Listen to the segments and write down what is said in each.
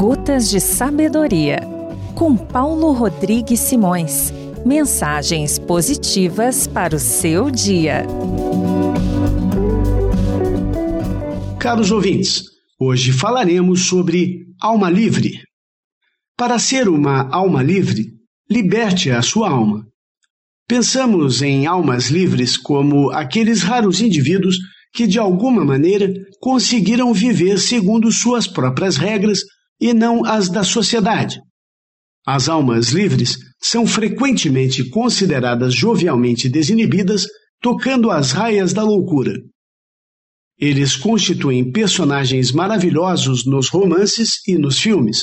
Gotas de Sabedoria, com Paulo Rodrigues Simões. Mensagens positivas para o seu dia. Caros ouvintes, hoje falaremos sobre alma livre. Para ser uma alma livre, liberte a sua alma. Pensamos em almas livres como aqueles raros indivíduos que, de alguma maneira, conseguiram viver segundo suas próprias regras e não as da sociedade. As almas livres são frequentemente consideradas jovialmente desinibidas, tocando as raias da loucura. Eles constituem personagens maravilhosos nos romances e nos filmes,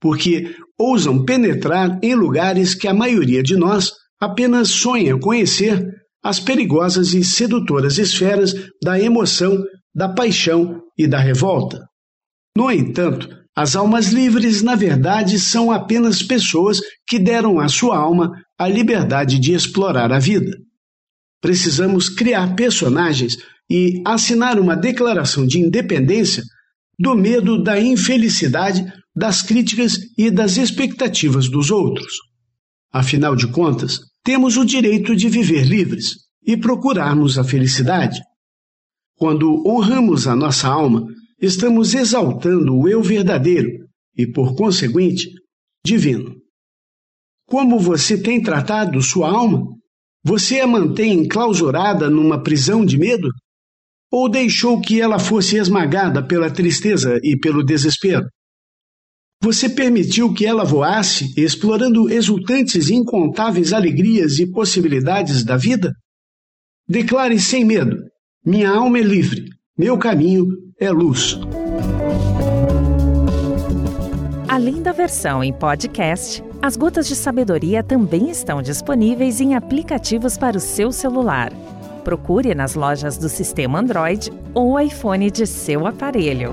porque ousam penetrar em lugares que a maioria de nós apenas sonha conhecer as perigosas e sedutoras esferas da emoção, da paixão e da revolta. No entanto, as almas livres, na verdade, são apenas pessoas que deram à sua alma a liberdade de explorar a vida. Precisamos criar personagens e assinar uma declaração de independência do medo da infelicidade, das críticas e das expectativas dos outros. Afinal de contas, temos o direito de viver livres e procurarmos a felicidade. Quando honramos a nossa alma, estamos exaltando o eu verdadeiro e, por conseguinte, divino. Como você tem tratado sua alma? Você a mantém enclausurada numa prisão de medo? Ou deixou que ela fosse esmagada pela tristeza e pelo desespero? Você permitiu que ela voasse, explorando exultantes e incontáveis alegrias e possibilidades da vida? Declare sem medo: minha alma é livre, meu caminho é luz. Além da versão em podcast, as Gotas de Sabedoria também estão disponíveis em aplicativos para o seu celular. Procure nas lojas do sistema Android ou iPhone de seu aparelho.